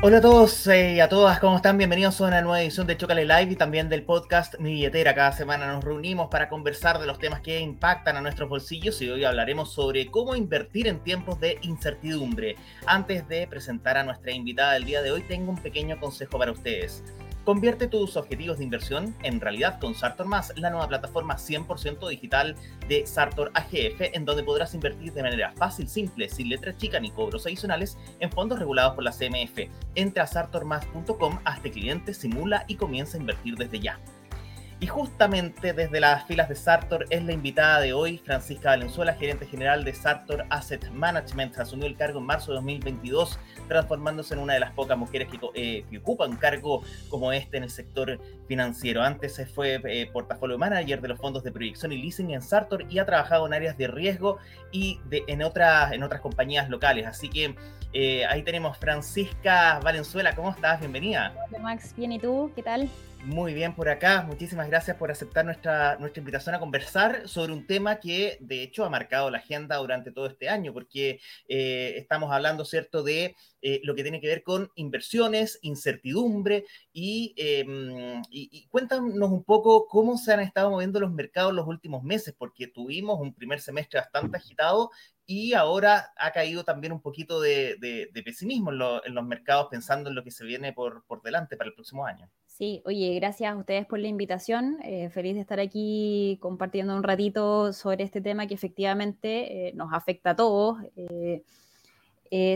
Hola a todos eh, y a todas, ¿cómo están? Bienvenidos a una nueva edición de Chocale Live y también del podcast Mi Billetera. Cada semana nos reunimos para conversar de los temas que impactan a nuestros bolsillos y hoy hablaremos sobre cómo invertir en tiempos de incertidumbre. Antes de presentar a nuestra invitada del día de hoy, tengo un pequeño consejo para ustedes. Convierte tus objetivos de inversión en realidad con Sartor Más, la nueva plataforma 100% digital de Sartor AGF, en donde podrás invertir de manera fácil, simple, sin letras chicas ni cobros adicionales en fondos regulados por la CMF. Entra a sartormas.com, hazte cliente, simula y comienza a invertir desde ya. Y justamente desde las filas de Sartor es la invitada de hoy, Francisca Valenzuela, gerente general de Sartor Asset Management. Asumió el cargo en marzo de 2022, transformándose en una de las pocas mujeres que, eh, ocupan cargo como este en el sector financiero. Antes fue eh, portafolio manager de los fondos de proyección y leasing en Sartor y ha trabajado en áreas de riesgo y de, en, otras, en otras compañías locales. Así que eh, ahí tenemos Francisca Valenzuela. ¿Cómo estás? Bienvenida. Hola Max, bien, ¿y tú? ¿Qué tal? Muy bien por acá. Muchísimas gracias por aceptar nuestra, nuestra invitación a conversar sobre un tema que de hecho ha marcado la agenda durante todo este año, porque eh, estamos hablando, ¿cierto?, de eh, lo que tiene que ver con inversiones, incertidumbre em, y, y, cuéntanos un poco cómo se han estado moviendo los mercados los últimos meses, porque tuvimos un primer semestre bastante agitado y ahora ha caído también un poquito de, de, pesimismo en, en, los mercados pensando en lo que se viene por, por delante para el próximo año. Sí, oye, gracias a ustedes por la invitación. Eh, feliz de estar aquí compartiendo un ratito sobre este tema que efectivamente eh, nos afecta a todos. Eh,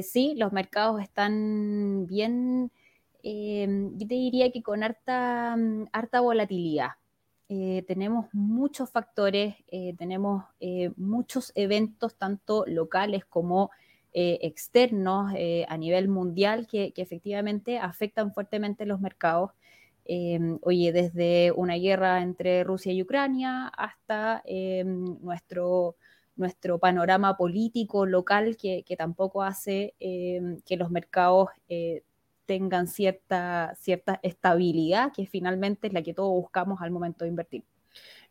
sí, los mercados están bien, yo te diría que con harta, mm, volatilidad. tenemos muchos factores, tenemos muchos eventos, tanto locales como externos a nivel mundial, que, efectivamente afectan fuertemente los mercados. Oye, desde una guerra entre Rusia y Ucrania hasta em, nuestro, nuestro panorama político local que, tampoco hace em, que los mercados eh, tengan cierta, cierta estabilidad, que finalmente es la que todos buscamos al momento de invertir.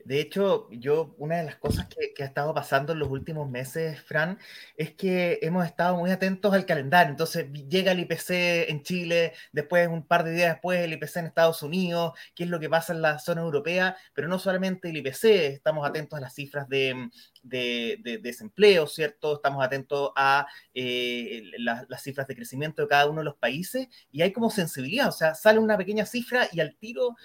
De hecho, yo, una de las cosas que, ha estado pasando en los últimos meses, Fran, es que hemos estado muy atentos al calendario. Entonces, llega el IPC en Chile, después, un par de días después, el IPC en Estados Unidos, qué es lo que pasa en la zona europea, pero no solamente el IPC, estamos atentos a las cifras de, de, desempleo, ¿cierto? Estamos atentos a eh, las cifras de crecimiento de cada uno de los países y hay como sensibilidad, o sea, sale una pequeña cifra y al tiro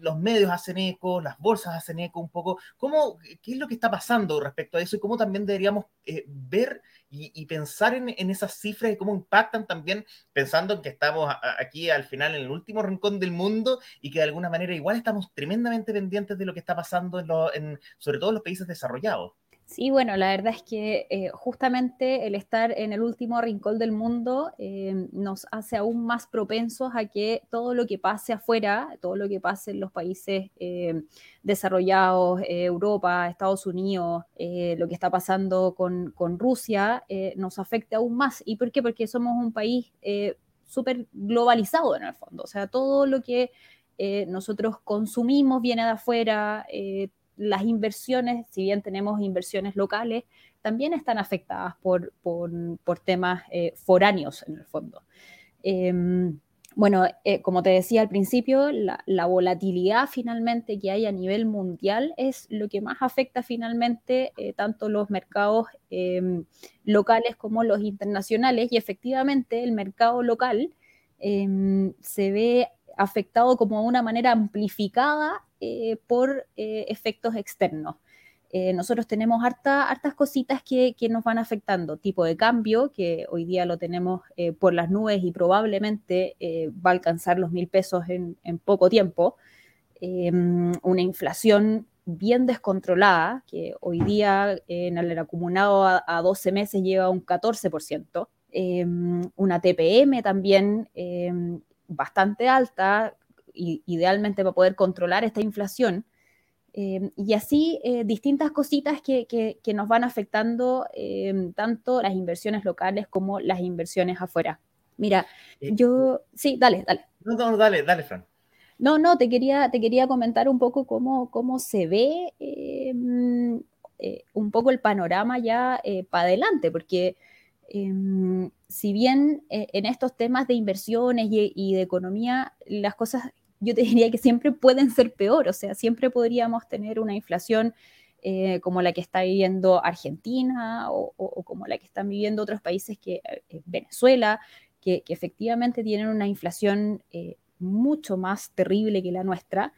los medios hacen eco, las bolsas hacen eco un poco. ¿Cómo, ¿Qué es lo que está pasando respecto a eso y cómo también deberíamos eh, ver y, pensar en, esas cifras y cómo impactan también, pensando en que estamos aquí al final en el último rincón del mundo y que de alguna manera igual estamos tremendamente pendientes de lo que está pasando en, sobre todo en los países desarrollados? Sí, bueno, la verdad es que eh, justamente el estar en el último rincón del mundo eh, nos hace aún más propensos a que todo lo que pase afuera, todo lo que pase en los países eh, desarrollados, Europa, Estados Unidos, lo que está pasando con, Rusia, nos afecte aún más. ¿Y por qué? Porque somos un país súper globalizado en el fondo. O sea, todo lo que nosotros consumimos viene de afuera las inversiones, si bien tenemos inversiones locales, también están afectadas por, temas eh, foráneos en el fondo. Em, bueno, eh, como te decía al principio, la, volatilidad finalmente que hay a nivel mundial es lo que más afecta finalmente eh, tanto los mercados em, locales como los internacionales y efectivamente el mercado local em, se ve afectado como de una manera amplificada eh, por eh, efectos externos. Eh, nosotros tenemos hartas cositas que, nos van afectando, tipo de cambio, que hoy día lo tenemos por las nubes y probablemente va a alcanzar los mil pesos en, poco tiempo, em, una inflación bien descontrolada, que hoy día en el acumulado a, a 12 meses lleva un 14%, em, una TPM también em, bastante alta, idealmente para poder controlar esta inflación. Eh, y así eh, distintas cositas que, que, nos van afectando eh, tanto las inversiones locales como las inversiones afuera. Mira, yo... Sí, dale, dale. No, no, dale, dale, Fran. No, no, te quería, te quería comentar un poco cómo, cómo se ve un poco el panorama ya para adelante, porque em, si bien eh, en estos temas de inversiones y, de economía, las cosas yo te diría que siempre pueden ser peor, o sea, siempre podríamos tener una inflación eh, como la que está viviendo Argentina o, como la que están viviendo otros países que eh, Venezuela, que, efectivamente tienen una inflación mucho más terrible que la nuestra.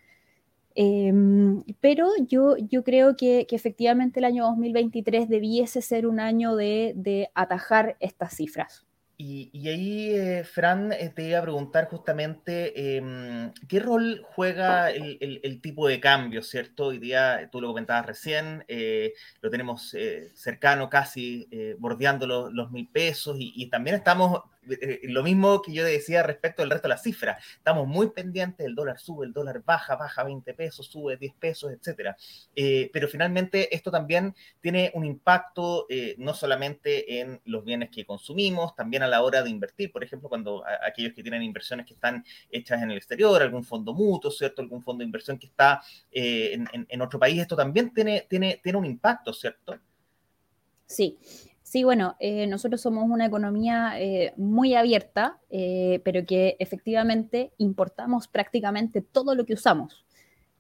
Em, pero yo, yo creo que, efectivamente el año 2023 debiese ser un año de, atajar estas cifras. Y, ahí, eh, Fran, eh, te iba a preguntar justamente em, qué rol juega el, tipo de cambio, ¿cierto? Hoy día, tú lo comentabas recién, eh, lo tenemos cercano, casi bordeando los, mil pesos y, y, también estamos eh, lo mismo que yo decía respecto del resto de las cifras. Estamos muy pendientes, el dólar sube, el dólar baja, baja 20 pesos, sube 10 pesos, etcétera. Eh, pero finalmente esto también tiene un impacto eh, no solamente en los bienes que consumimos, también a la hora de invertir. Por ejemplo, cuando aquellos que tienen inversiones que están hechas en el exterior, algún fondo mutuo, ¿cierto? Algún fondo de inversión que está en, en, otro país, esto también tiene, tiene, tiene un impacto, ¿cierto? Sí, Sí, bueno, eh, nosotros somos una economía eh, muy abierta, eh, pero que efectivamente importamos prácticamente todo lo que usamos.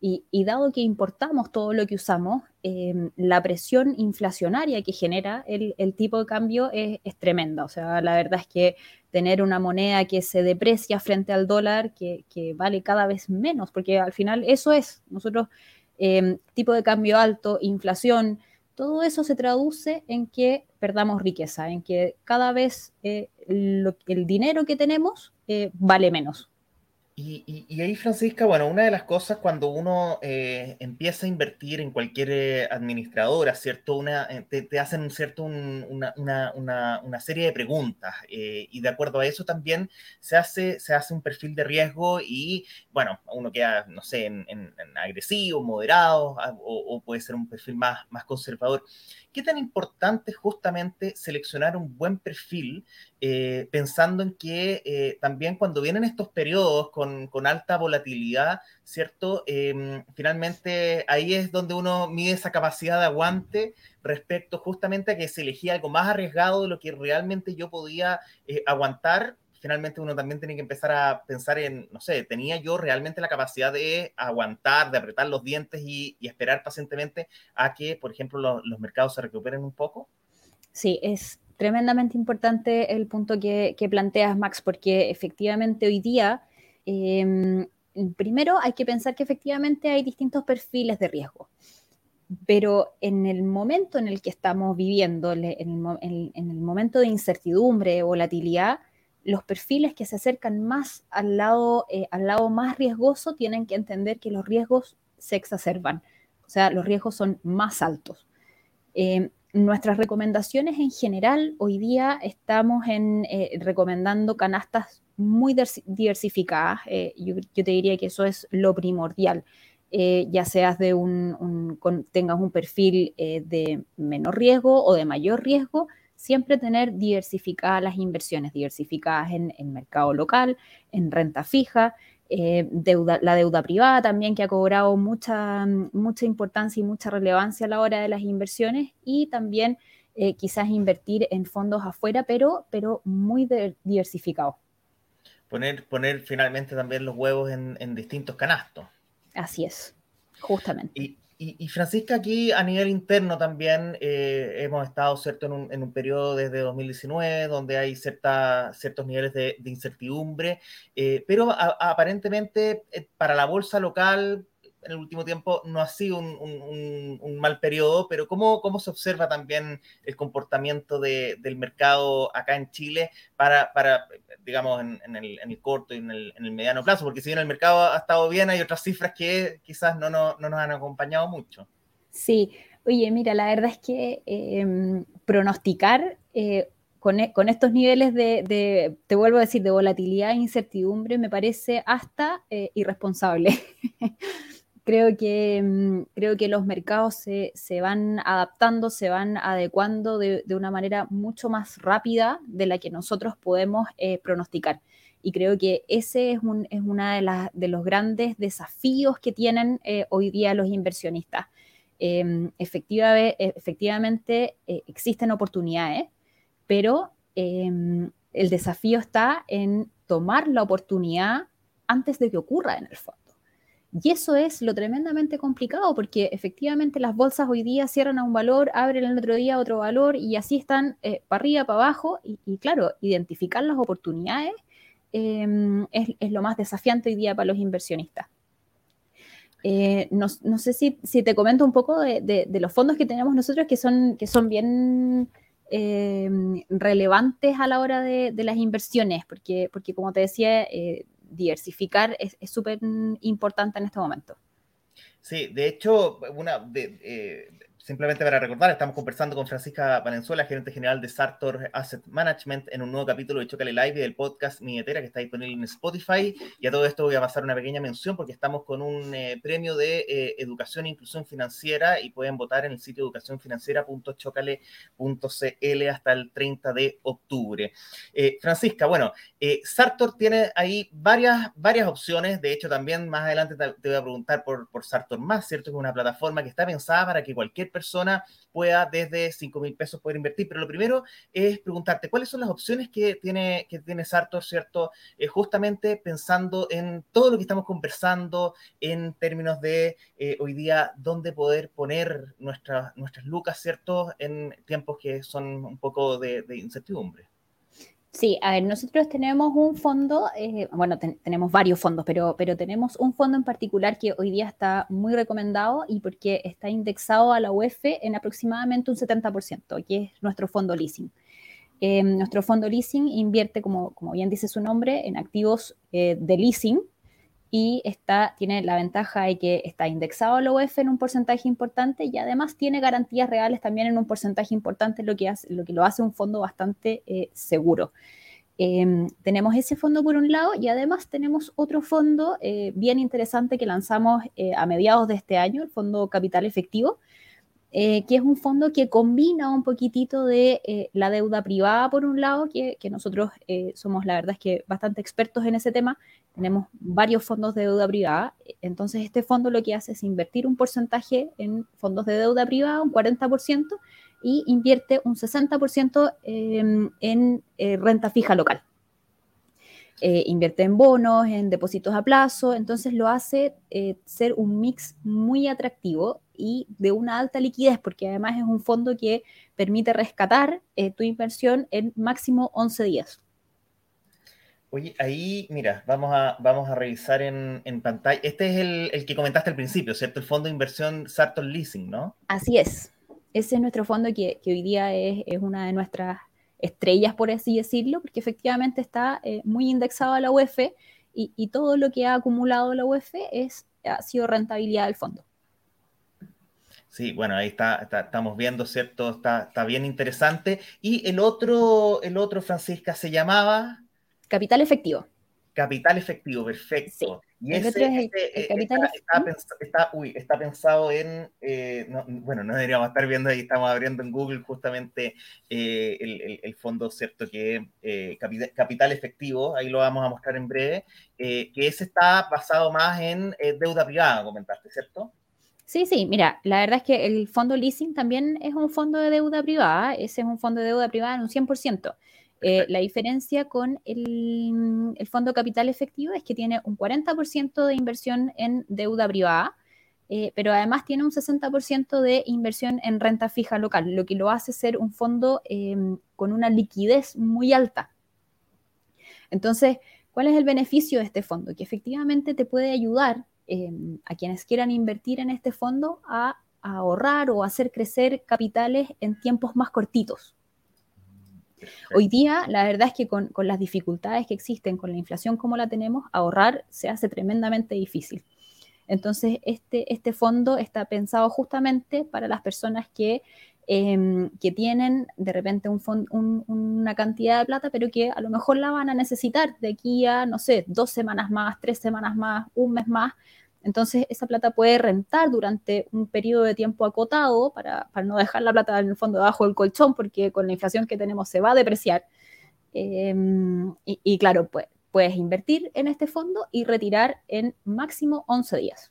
Y, dado que importamos todo lo que usamos, em, la presión inflacionaria que genera el, tipo de cambio es, tremenda. O sea, la verdad es que tener una moneda que se deprecia frente al dólar, que, vale cada vez menos, porque al final eso es, nosotros, em, tipo de cambio alto, inflación, todo eso se traduce en que perdamos riqueza, en que cada vez eh, el dinero que tenemos eh, vale menos. Y, ahí, Francisca, bueno, una de las cosas cuando uno eh, empieza a invertir en cualquier eh, administradora, ¿cierto? Una, eh, te, hacen cierto una, una, serie de preguntas y de acuerdo a eso también se hace, se hace un perfil de riesgo y, bueno, uno queda, no sé, en, agresivo, moderado o, o, puede ser un perfil más, más conservador. ¿Qué tan importante es justamente seleccionar un buen perfil eh, pensando en que eh, también cuando vienen estos periodos con, alta volatilidad, ¿cierto? Em, finalmente ahí es donde uno mide esa capacidad de aguante respecto justamente a que se elegía algo más arriesgado de lo que realmente yo podía eh, aguantar finalmente uno también tiene que empezar a pensar en, no sé, ¿tenía yo realmente la capacidad de aguantar, de apretar los dientes y, esperar pacientemente a que, por ejemplo, los mercados se recuperen un poco? Sí, es tremendamente importante el punto que, planteas, Max, porque efectivamente hoy día, em, primero hay que pensar que efectivamente hay distintos perfiles de riesgo. Pero en el momento en el que estamos viviendo, en el, en el momento de incertidumbre, volatilidad, los perfiles que se acercan más al lado, eh, al lado más riesgoso tienen que entender que los riesgos se exacerban, o sea, los riesgos son más altos. Eh, nuestras recomendaciones en general, hoy día estamos en, eh, recomendando canastas muy diversificadas. Yo, te diría que eso es lo primordial. ya seas de un, tengas un perfil de menor riesgo o de mayor riesgo, siempre tener diversificadas las inversiones, diversificadas en el mercado local, en renta fija, eh, la deuda privada también que ha cobrado mucha, mucha importancia y mucha relevancia a la hora de las inversiones y también eh, quizás invertir en fondos afuera, pero, pero muy diversificados. Poner, poner finalmente también los huevos en, en distintos canastos. Así es, justamente. Y, y, Francisca, aquí a nivel interno también eh, hemos estado ¿cierto? En, un, en un periodo desde 2019 donde hay cierta, ciertos niveles de, incertidumbre, eh, pero aparentemente eh, para la bolsa local en el último tiempo no ha sido un, mal periodo, pero ¿cómo, ¿cómo, se observa también el comportamiento de, del mercado acá en Chile para, para digamos, en, el, corto y en el, en el, mediano plazo? Porque si bien el mercado ha estado bien, hay otras cifras que quizás no, no, no nos han acompañado mucho. Sí, oye, mira, la verdad es que em, pronosticar... Eh, con, e, con, estos niveles de, de, te vuelvo a decir, de volatilidad e incertidumbre, me parece hasta eh, irresponsable. creo que, mm, creo que los mercados se, van adaptando, se van adecuando de, una manera mucho más rápida de la que nosotros podemos eh, pronosticar. Y creo que ese es, un, es uno de, de los grandes desafíos que tienen eh, hoy día los inversionistas. Em, efectivamente, efectivamente eh, existen oportunidades, pero em, el desafío está en tomar la oportunidad antes de que ocurra en el fondo. Y eso es lo tremendamente complicado porque efectivamente las bolsas hoy día cierran a un valor, abren el otro día otro valor y así están eh, para arriba, para abajo. Y, claro, identificar las oportunidades em, es, lo más desafiante hoy día para los inversionistas. Eh, no, sé si, te comento un poco de, los fondos que tenemos nosotros que son, que son bien em, relevantes a la hora de, las inversiones, porque, porque como te decía, eh, diversificar es súper importante en este momento. Sí, de hecho, una de, eh, simplemente para recordar, estamos conversando con Francisca Valenzuela, gerente general de Sartor Asset Management, en un nuevo capítulo de Chocale Live y del podcast Milletera que está disponible en Spotify. Y a todo esto voy a pasar una pequeña mención porque estamos con un eh, premio de eh, educación e inclusión financiera y pueden votar en el sitio educacionfinanciera.chocale.cl hasta el 30 de octubre. Eh, Francisca, bueno, Sartor tiene ahí varias, varias opciones. De hecho, también más adelante te, te voy a preguntar por, por Sartor Más, ¿cierto? Que es una plataforma que está pensada para que cualquier persona pueda desde 5 mil pesos poder invertir. Pero lo primero es preguntarte cuáles son las opciones que tiene, que tiene Sartor, ¿cierto? Eh, justamente pensando en todo lo que estamos conversando en términos de eh, hoy día dónde poder poner nuestras, nuestras lucas, ¿cierto? En tiempos que son un poco de incertidumbre. Sí, a ver, nosotros tenemos un fondo, eh, bueno, tenemos varios fondos, pero, pero tenemos un fondo en particular que hoy día está muy recomendado y porque está indexado a la UEF en aproximadamente un 70%, que es nuestro fondo leasing. Eh, nuestro fondo leasing invierte, como, como bien dice su nombre, en activos eh, de leasing, y está, tiene la ventaja de que está indexado al OF en un porcentaje importante y además tiene garantías reales también en un porcentaje importante, lo que, lo, que lo hace un fondo bastante eh, seguro. Em, tenemos ese fondo por un lado y además tenemos otro fondo eh, bien interesante que lanzamos eh, a mediados de este año, el Fondo Capital Efectivo, que es un fondo que combina un poquitito de la deuda privada por un lado, que, nosotros somos la verdad es que bastante expertos en ese tema, tenemos varios fondos de deuda privada, entonces este fondo lo que hace es invertir un porcentaje en fondos de deuda privada, un 40%, y invierte un 60% em, en eh, renta fija local. Eh, invierte en bonos, en depósitos a plazo, entonces lo hace eh, ser un mix muy atractivo y de una alta liquidez, porque además es un fondo que permite rescatar tu inversión en máximo 11 días. Oye, ahí, mira, vamos a, vamos a revisar en, pantalla. Este es el, que comentaste al principio, ¿cierto? El fondo de inversión Sartor Leasing, ¿no? Así es. Ese es nuestro fondo que, hoy día es, una de nuestras estrellas, por así decirlo, porque efectivamente está eh, muy indexado a la UEF y, todo lo que ha acumulado la UEF es, ha sido rentabilidad del fondo. Sí, bueno, ahí está, estamos viendo, ¿cierto? Está, está bien interesante. Y el otro, el otro, Francisca, se llamaba... Capital efectivo. Capital efectivo, perfecto. Y ese, eh, está, está, está, pensado en, eh, bueno, no deberíamos estar viendo ahí, estamos abriendo en Google justamente eh, el, el, fondo, ¿cierto? Que capital, capital, efectivo, ahí lo vamos a mostrar en breve, que ese está basado más en deuda privada, comentaste, ¿cierto? Sí, sí, mira, la verdad es que el fondo leasing también es un fondo de deuda privada, ese es un fondo de deuda privada en un 100%. Eh, la diferencia con el, fondo capital efectivo es que tiene un 40% de inversión en deuda privada, eh, pero además tiene un 60% de inversión en renta fija local, lo que lo hace ser un fondo em, con una liquidez muy alta. Entonces, ¿cuál es el beneficio de este fondo? Que efectivamente te puede ayudar em, a quienes quieran invertir en este fondo a ahorrar o hacer crecer capitales en tiempos más cortitos. Hoy día, la verdad es que con, las dificultades que existen, con la inflación como la tenemos, ahorrar se hace tremendamente difícil. Entonces, este, este fondo está pensado justamente para las personas que, em, que tienen de repente un una cantidad de plata, pero que a lo mejor la van a necesitar de aquí a, no sé, dos semanas más, tres semanas más, un mes más, entonces, esa plata puede rentar durante un periodo de tiempo acotado para, no dejar la plata en el fondo debajo del colchón, porque con la inflación que tenemos se va a depreciar. Em, y, claro, pues, puedes invertir en este fondo y retirar en máximo 11 días.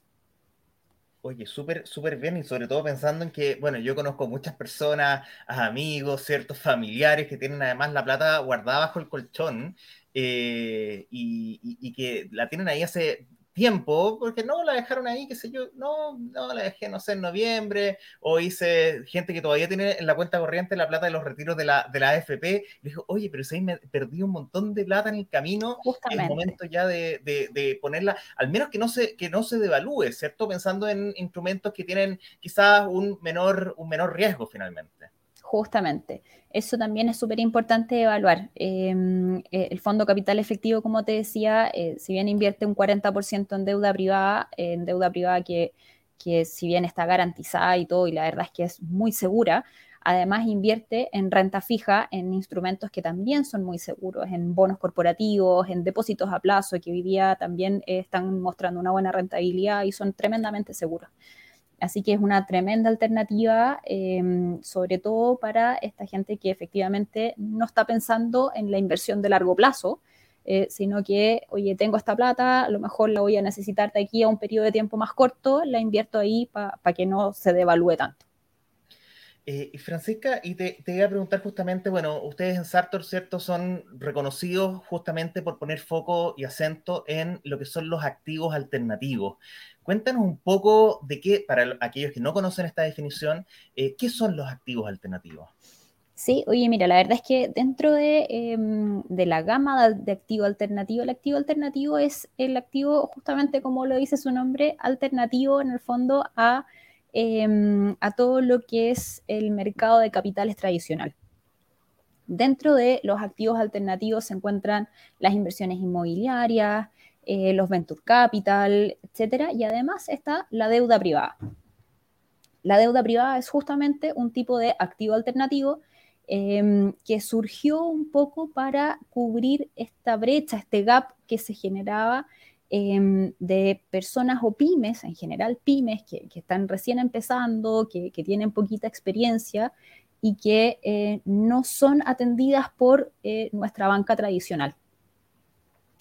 Oye, súper, súper bien y sobre todo pensando en que, bueno, yo conozco muchas personas, amigos, ciertos familiares que tienen además la plata guardada bajo el colchón eh, y, que la tienen ahí hace tiempo, porque no la dejaron ahí, qué sé yo, no, no la dejé, no sé, en noviembre, o hice gente que todavía tiene en la cuenta corriente la plata de los retiros de la, de la AFP, le dijo, oye, pero si ahí me perdí un montón de plata en el camino, es momento ya de, de, ponerla, al menos que no se, que no se devalúe, ¿cierto? Pensando en instrumentos que tienen quizás un menor, un menor riesgo finalmente. Justamente. Eso también es súper importante evaluar. Em, eh, el Fondo Capital Efectivo, como te decía, eh, si bien invierte un 40% en deuda privada, en deuda privada que, que si bien está garantizada y todo, y la verdad es que es muy segura, además invierte en renta fija, en instrumentos que también son muy seguros, en bonos corporativos, en depósitos a plazo, que hoy día también están mostrando una buena rentabilidad y son tremendamente seguros. Así que es una tremenda alternativa, em, sobre todo para esta gente que efectivamente no está pensando en la inversión de largo plazo, eh, sino que, oye, tengo esta plata, a lo mejor la voy a necesitar de aquí a un periodo de tiempo más corto, la invierto ahí para que no se devalúe tanto. Eh, Francisca, y te, te, iba a preguntar justamente, bueno, ustedes en Sartor, ¿cierto? Son reconocidos justamente por poner foco y acento en lo que son los activos alternativos. Cuéntanos un poco de qué, para aquellos que no conocen esta definición, eh, ¿qué son los activos alternativos? Sí, oye, mira, la verdad es que dentro de, em, la gama de, activo alternativo, el activo alternativo es el activo, justamente como lo dice su nombre, alternativo en el fondo a, em, a todo lo que es el mercado de capitales tradicional. Dentro de los activos alternativos se encuentran las inversiones inmobiliarias, eh, los venture capital, etcétera, y además está la deuda privada. La deuda privada es justamente un tipo de activo alternativo em, que surgió un poco para cubrir esta brecha, este gap que se generaba em, de personas o pymes, en general pymes, que, están recién empezando, que, tienen poquita experiencia y que eh, no son atendidas por eh, nuestra banca tradicional.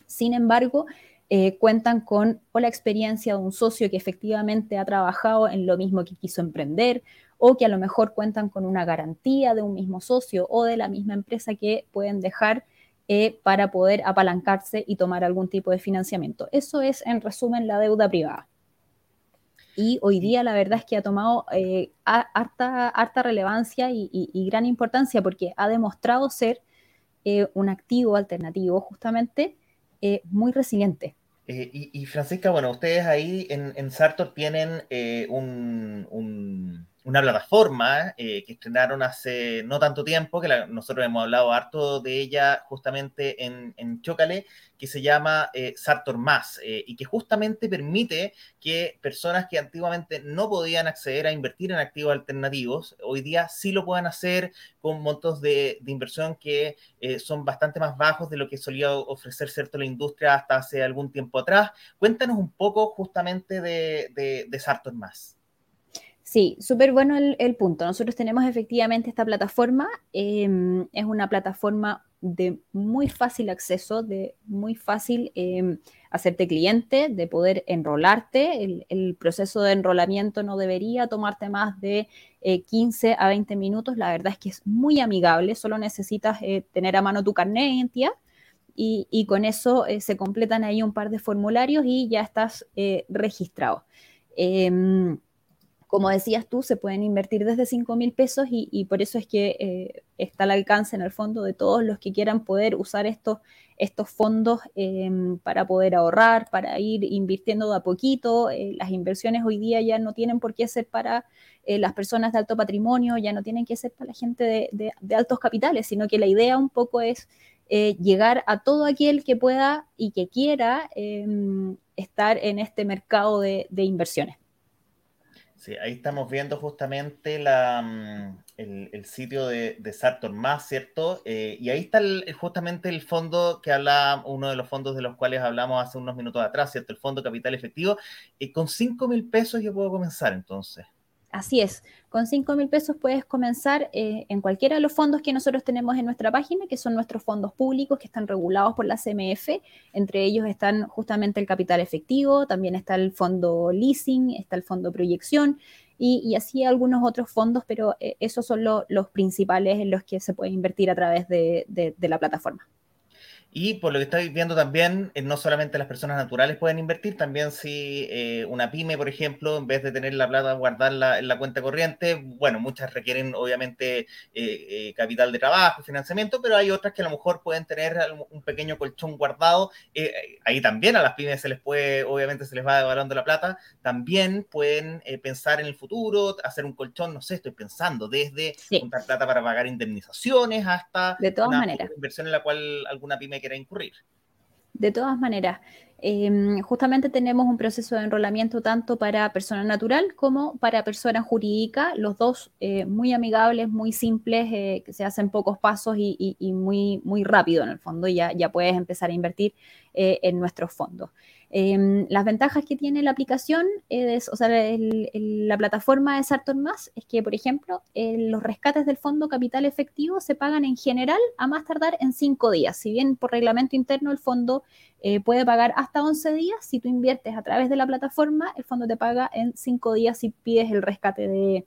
Sin embargo, eh, cuentan con o la experiencia de un socio que efectivamente ha trabajado en lo mismo que quiso emprender o que a lo mejor cuentan con una garantía de un mismo socio o de la misma empresa que pueden dejar eh, para poder apalancarse y tomar algún tipo de financiamiento. Eso es, en resumen, la deuda privada. Y hoy día la verdad es que ha tomado eh, harta, harta, relevancia y, gran importancia porque ha demostrado ser un activo alternativo justamente muy resiliente. Eh, y, Francisca, bueno, ustedes ahí en, en Sartor tienen eh, un, una plataforma eh, que estrenaron hace no tanto tiempo, que nosotros hemos hablado harto de ella justamente en, en Chocale, que se llama eh, Sartor Más eh, y que justamente permite que personas que antiguamente no podían acceder a invertir en activos alternativos, hoy día sí lo puedan hacer con montos de, inversión que son bastante más bajos de lo que solía ofrecer cierto la industria hasta hace algún tiempo atrás. Cuéntanos un poco justamente de, de, de Sartor Más. Sí, súper bueno el, punto. Nosotros tenemos efectivamente esta plataforma. Em, es una plataforma de muy fácil acceso, de muy fácil em, hacerte cliente, de poder enrolarte. El, proceso de enrolamiento no debería tomarte más de 15 eh, a 20 minutos. La verdad es que es muy amigable. Solo necesitas eh, tener a mano tu carnet de identidad. Y, con eso eh, se completan ahí un par de formularios y ya estás registrado. Como decías tú, se pueden invertir desde 5 mil pesos y, por eso es que eh, está al alcance en el fondo de todos los que quieran poder usar estos, estos fondos em, para poder ahorrar, para ir invirtiendo de a poquito. Eh, las inversiones hoy día ya no tienen por qué ser para eh, las personas de alto patrimonio, ya no tienen que ser para la gente de, altos capitales, sino que la idea un poco es llegar a todo aquel que pueda y que quiera em, estar en este mercado de inversiones. Sí, ahí estamos viendo justamente la, mm, el, sitio de, de, Sartor Más, ¿cierto? Eh, y ahí está justamente el fondo que habla, uno de los fondos de los cuales hablamos hace unos minutos atrás, ¿cierto? El Fondo Capital Efectivo. y con 5 mil pesos yo puedo comenzar entonces. Así es, con 5 mil pesos puedes comenzar eh, en cualquiera de los fondos que nosotros tenemos en nuestra página, que son nuestros fondos públicos que están regulados por la CMF. Entre ellos están justamente el capital efectivo, también está el fondo leasing, está el fondo proyección y, así algunos otros fondos, pero eh, esos son los principales en los que se puede invertir a través de la plataforma. Y por lo que estáis viendo también, eh, no solamente las personas naturales pueden invertir, también si eh, una pyme, por ejemplo, en vez de tener la plata guardarla en la cuenta corriente, bueno, muchas requieren obviamente eh, capital de trabajo, financiamiento, pero hay otras que a lo mejor pueden tener un pequeño colchón guardado. ahí también a las pymes se les puede, obviamente se les va devaluando la plata, también pueden pensar en el futuro, hacer un colchón, no sé, estoy pensando, desde juntar plata para pagar indemnizaciones hasta de todas maneras. inversión en la cual alguna pyme quiera incurrir. De todas maneras, em, justamente tenemos un proceso de enrolamiento tanto para persona natural como para persona jurídica, los dos eh, muy amigables, muy simples, eh, que se hacen pocos pasos y, muy, muy rápido en el fondo, ya, ya puedes empezar a invertir eh, en nuestros fondos. Em, las ventajas que tiene la aplicación, es, o sea, la plataforma de Sartor Más, es que, por ejemplo, los rescates del fondo capital efectivo se pagan en general a más tardar en cinco días. Si bien por reglamento interno el fondo eh, puede pagar hasta 11 días, si tú inviertes a través de la plataforma, el fondo te paga en cinco días si pides el rescate de,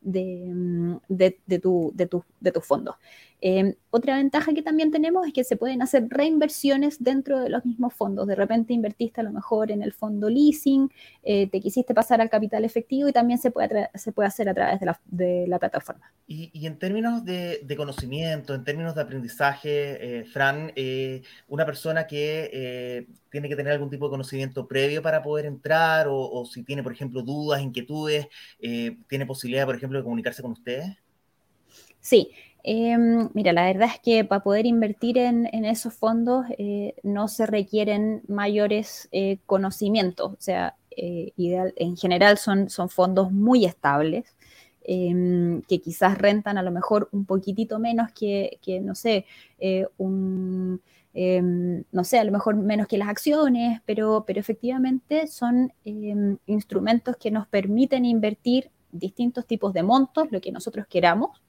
de, tu, de tus fondos. Em, otra ventaja que también tenemos es que se pueden hacer reinversiones dentro de los mismos fondos. De repente invertiste a lo mejor en el fondo leasing, eh, te quisiste pasar al capital efectivo y también se puede, se puede hacer a través de la, de la plataforma. Y, en términos de, de, conocimiento, en términos de aprendizaje, eh, Fran, eh, una persona que tiene que tener algún tipo de conocimiento previo para poder entrar o, o si tiene, por ejemplo, dudas, inquietudes, tiene posibilidad, por ejemplo, de comunicarse con ustedes. Sí, Em, mira, la verdad es que para poder invertir en, esos fondos eh, no se requieren mayores eh, conocimientos, o sea, eh, ideal, en general son, son fondos muy estables, em, que quizás rentan a lo mejor un poquitito menos que, no sé, un, em, no sé, a lo mejor menos que las acciones, pero, pero efectivamente son instrumentos que nos permiten invertir distintos tipos de montos, lo que nosotros queramos,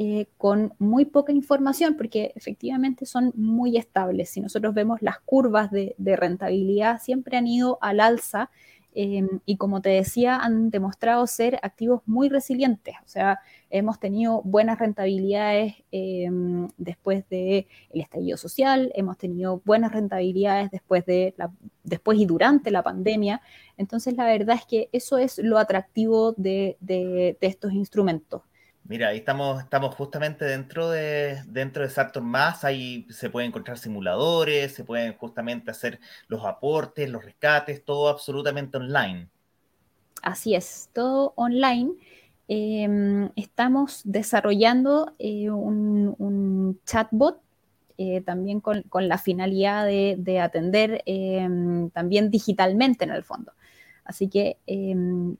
eh, con muy poca información, porque efectivamente son muy estables. Si nosotros vemos las curvas de, rentabilidad, siempre han ido al alza em, y como te decía, han demostrado ser activos muy resilientes. O sea, hemos tenido buenas rentabilidades em, después del el estallido social, hemos tenido buenas rentabilidades después, de la, después y durante la pandemia. Entonces, la verdad es que eso es lo atractivo de, de estos instrumentos. Mira, ahí estamos, estamos justamente dentro de, dentro de Saturn Más, ahí se pueden encontrar simuladores, se pueden justamente hacer los aportes, los rescates, todo absolutamente online. Así es, todo online. Em, estamos desarrollando eh, un, chatbot eh, también con, la finalidad de, atender em, también digitalmente en el fondo. Así que em,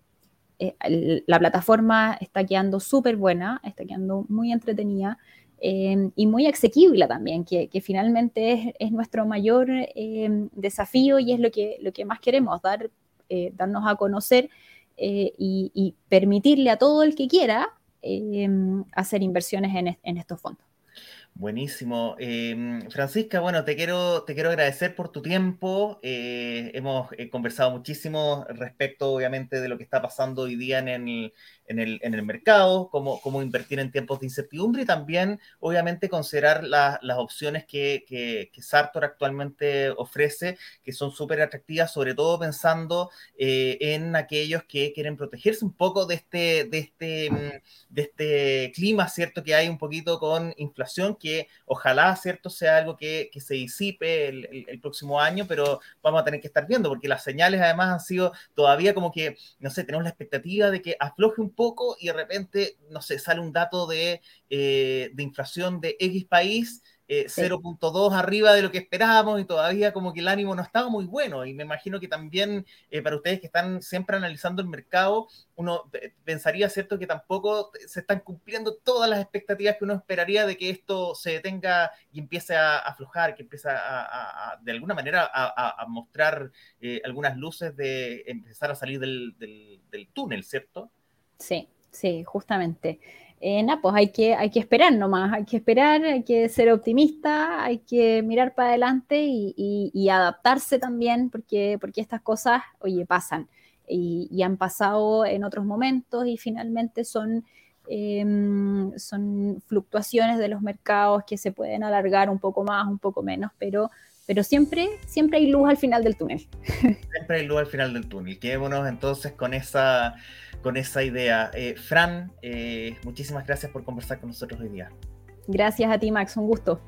eh, la plataforma está quedando súper buena, está quedando muy entretenida em, y muy asequible también, que, finalmente es, nuestro mayor em, desafío y es lo que, lo que más queremos, dar, eh, darnos a conocer eh, y, permitirle a todo el que quiera em, hacer inversiones en estos fondos. Buenísimo. Em, Francisca, bueno, te quiero, te quiero agradecer por tu tiempo. Eh, hemos eh, conversado muchísimo respecto, obviamente, de lo que está pasando hoy día en el, en el, en el mercado, cómo, cómo, invertir en tiempos de incertidumbre y también, obviamente, considerar las opciones que, que, Sartor actualmente ofrece, que son súper atractivas, sobre todo pensando eh, en aquellos que quieren protegerse un poco de este, de, este, mm, de este clima, ¿cierto? Que hay un poquito con inflación, que ojalá, ¿cierto?, sea algo que, que se disipe el, el, próximo año, pero vamos a tener que estar viendo, porque las señales además han sido todavía como que, no sé, tenemos la expectativa de que afloje un poco y de repente, no sé, sale un dato de, eh, de inflación de X país, 0.2 eh, arriba de lo que esperábamos y todavía como que el ánimo no estaba muy bueno. Y me imagino que también eh, para ustedes que están siempre analizando el mercado, uno pensaría, ¿cierto?, que tampoco se están cumpliendo todas las expectativas que uno esperaría de que esto se detenga y empiece a, aflojar, que empiece a, de alguna manera a, mostrar algunas luces de empezar a salir del, del túnel, ¿cierto? Sí, sí, justamente. Eh, nada, pues hay que, hay que esperar nomás, hay que esperar, hay que ser optimista, hay que mirar para adelante y, adaptarse también, porque, porque estas cosas, oye, pasan y, han pasado en otros momentos y finalmente son, em, son fluctuaciones de los mercados que se pueden alargar un poco más, un poco menos, pero, pero siempre, siempre hay luz al final del túnel. Siempre hay luz al final del túnel. Quedémonos entonces con esa con esa idea. Eh, Fran, eh, muchísimas gracias por conversar con nosotros hoy día. Gracias a ti, Max, un gusto.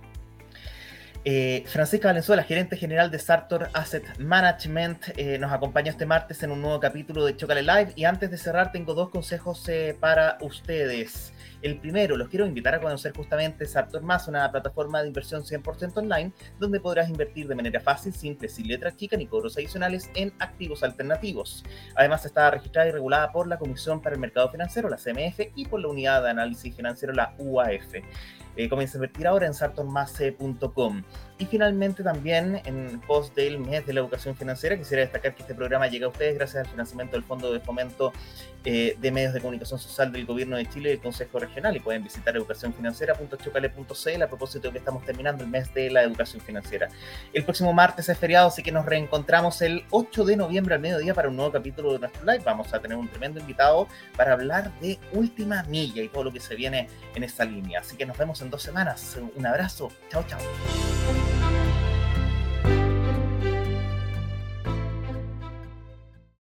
Eh, Francisca Valenzuela, gerente general de Sartor Asset Management, nos acompaña este martes en un nuevo capítulo de Chocale Live. Y antes de cerrar, tengo dos consejos para ustedes. El primero, los quiero invitar a conocer justamente Sartor Más, una plataforma de inversión 100% online, donde podrás invertir de manera fácil, simple, sin letras chicas ni cobros adicionales en activos alternativos. Además, está registrada y regulada por la Comisión para el Mercado Financiero, la CMF, y por la Unidad de Análisis Financiero, la UAF. Eh, comienza a invertir ahora en sartormase.com. Y finalmente también en post del mes de la educación financiera, quisiera destacar que este programa llega a ustedes gracias al financiamiento del Fondo de Fomento eh, de Medios de Comunicación Social del Gobierno de Chile y del Consejo Regional. Y pueden visitar educacionfinanciera.chocale.cl a propósito de que estamos terminando el mes de la educación financiera. El próximo martes es feriado, así que nos reencontramos el 8 de noviembre al mediodía para un nuevo capítulo de nuestro live. Vamos a tener un tremendo invitado para hablar de última milla y todo lo que se viene en esta línea. Así que nos vemos en dos semanas. Un abrazo. Chao, chao.